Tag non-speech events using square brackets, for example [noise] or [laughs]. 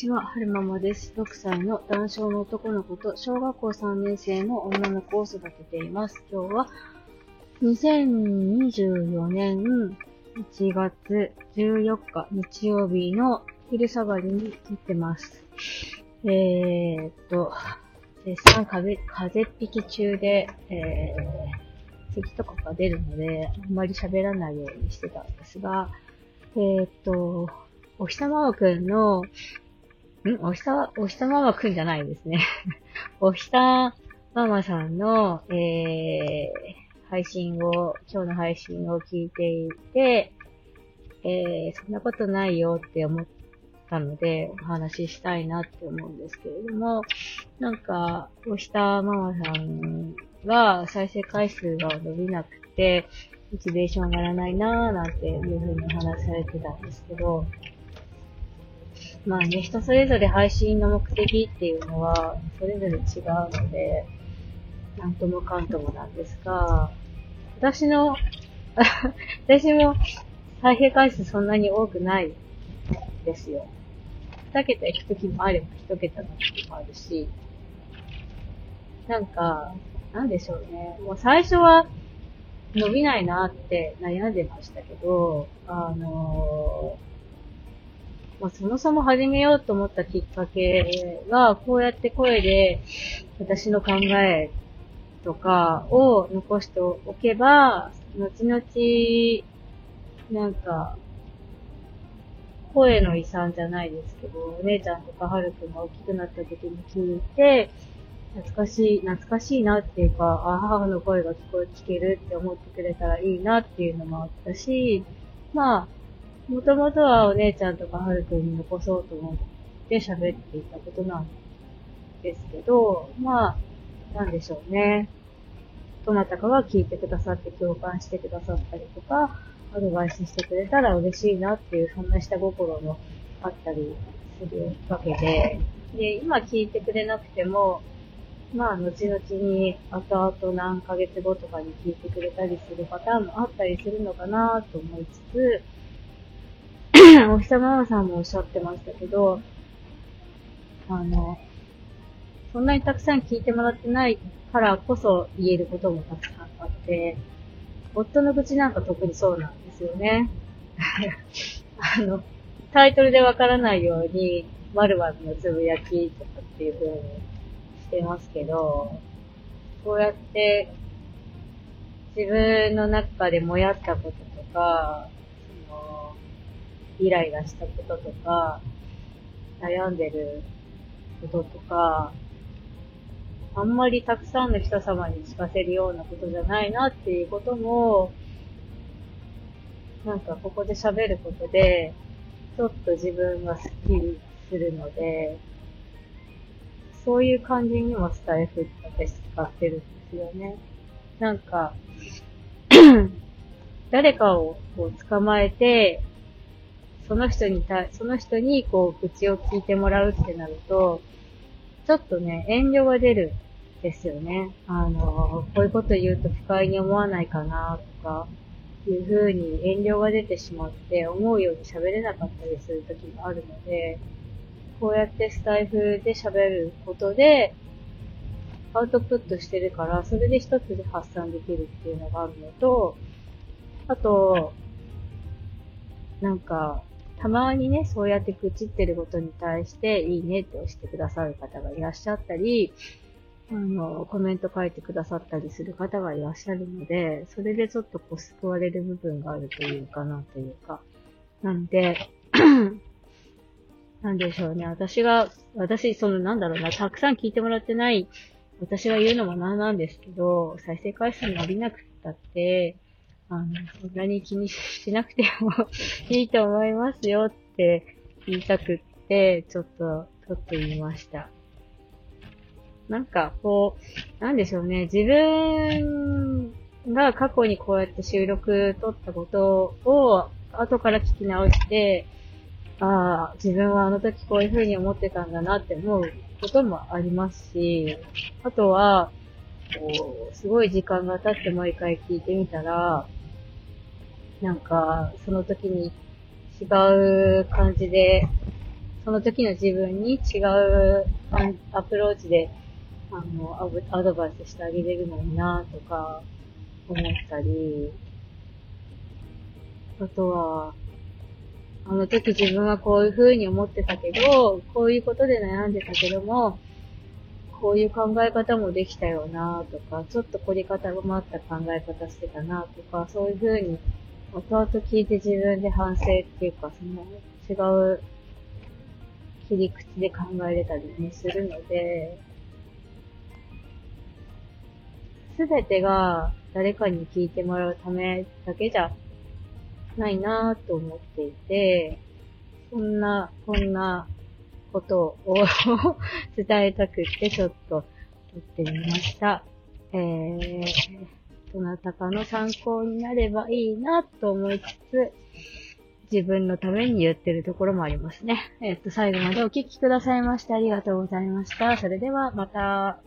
ちは、はるままです。6歳の男性の男の子と小学校3年生の女の子を育てています。今日は2024年1月14日日曜日の昼下がりに行ってます。えー、っと、絶賛風風邪引き中で、えー、咳とかが出るので、あんまり喋らないようにしてたんですが、えー、っと、お日様くんの、ん？お日様、お日様はくんじゃないですね。[laughs] お日様ママさんの、えー、配信を、今日の配信を聞いていて、えー、そんなことないよって思ったので、お話ししたいなって思うんですけれども、なんか、おひたママさんが再生回数が伸びなくて、モチベーション上がらないなーなんていうふうに話されてたんですけど、まあね、人それぞれ配信の目的っていうのは、それぞれ違うので、なんともかんともなんですが、私の、[laughs] 私も再生回数そんなに多くないですよ。二桁行くときもあれば一桁の時もあるし、なんか、なんでしょうね。もう最初は伸びないなって悩んでましたけど、あのーまあ、そもそも始めようと思ったきっかけが、こうやって声で私の考えとかを残しておけば、後々、なんか、声の遺産じゃないですけど、お姉ちゃんとかはるくんが大きくなった時に聞いて、懐かしい、懐かしいなっていうか、あ母の声が聞こえ、聞けるって思ってくれたらいいなっていうのもあったし、まあ、もともとはお姉ちゃんとかはるくんに残そうと思って喋っていたことなんですけど、まあ、なんでしょうね。どなたかが聞いてくださって共感してくださったりとか、アドバイスしてくれたら嬉しいなっていう、そんな下心もあったりするわけで、で、今聞いてくれなくても、まあ、後々に、後々何ヶ月後とかに聞いてくれたりするパターンもあったりするのかなと思いつつ、おひさままさんもおっしゃってましたけど、あの、そんなにたくさん聞いてもらってないからこそ言えることもたくさんあって、夫の愚痴なんか特にそうなんですよね。[laughs] あの、タイトルでわからないように、〇〇のつぶやきとかっていう風にしてますけど、こうやって自分の中でもやったこととか、イライラしたこととか、悩んでることとか、あんまりたくさんの人様に聞かせるようなことじゃないなっていうことも、なんかここで喋ることで、ちょっと自分がスッキリするので、そういう感じにもスタイフって私使ってるんですよね。なんか [clears throat] 誰かをこう捕まえて、その人にた、その人にこう、口を聞いてもらうってなると、ちょっとね、遠慮が出るですよね。あの、こういうこと言うと不快に思わないかなとか、いう風に遠慮が出てしまって思うように喋れなかったりする時があるので、こうやってスタイフで喋ることで、アウトプットしてるから、それで一つで発散できるっていうのがあるのと、あと、なんか、たまにね、そうやって愚痴ってることに対して、いいねって押してくださる方がいらっしゃったり、あの、コメント書いてくださったりする方がいらっしゃるので、それでちょっとこう救われる部分があるというかなというか。なんで、[clears throat] なんでしょうね。私が、私、そのなんだろうな、たくさん聞いてもらってない、私が言うのもなんなんですけど、再生回数伸びなくったって、あの、そんなに気にしなくてもいいと思いますよって言いたくって、ちょっと、ちょっと言いました。なんか、こう、なんでしょうね。自分が過去にこうやって収録撮ったことを後から聞き直して、ああ、自分はあの時こういう風に思ってたんだなって思うこともありますし、あとは、こう、すごい時間が経ってもう一回聞いてみたら、なんか、その時に違う感じでその時の自分に違うアプローチで、あの、アドバイスしてあげれるのになとか、思ったり、あとは、あの時自分はこういう風に思ってたけど、こういうことで悩んでたけども、こういう考え方もできたよなとか、ちょっと凝り方が回った考え方してたなとか、そういう風に後々聞いて自分で反省っていうか、その違う切り口で考えれたりね、するので、すべてが誰かに聞いてもらうためだけじゃないなぁと思っていて、そんな、こんなことを [laughs] 伝えたくってちょっと撮ってみました。えー、どなたかの参考になればいいなと思いつつ、自分のために言ってるところもありますね。えっと、最後までお聞きくださいましてありがとうございました。それではまた。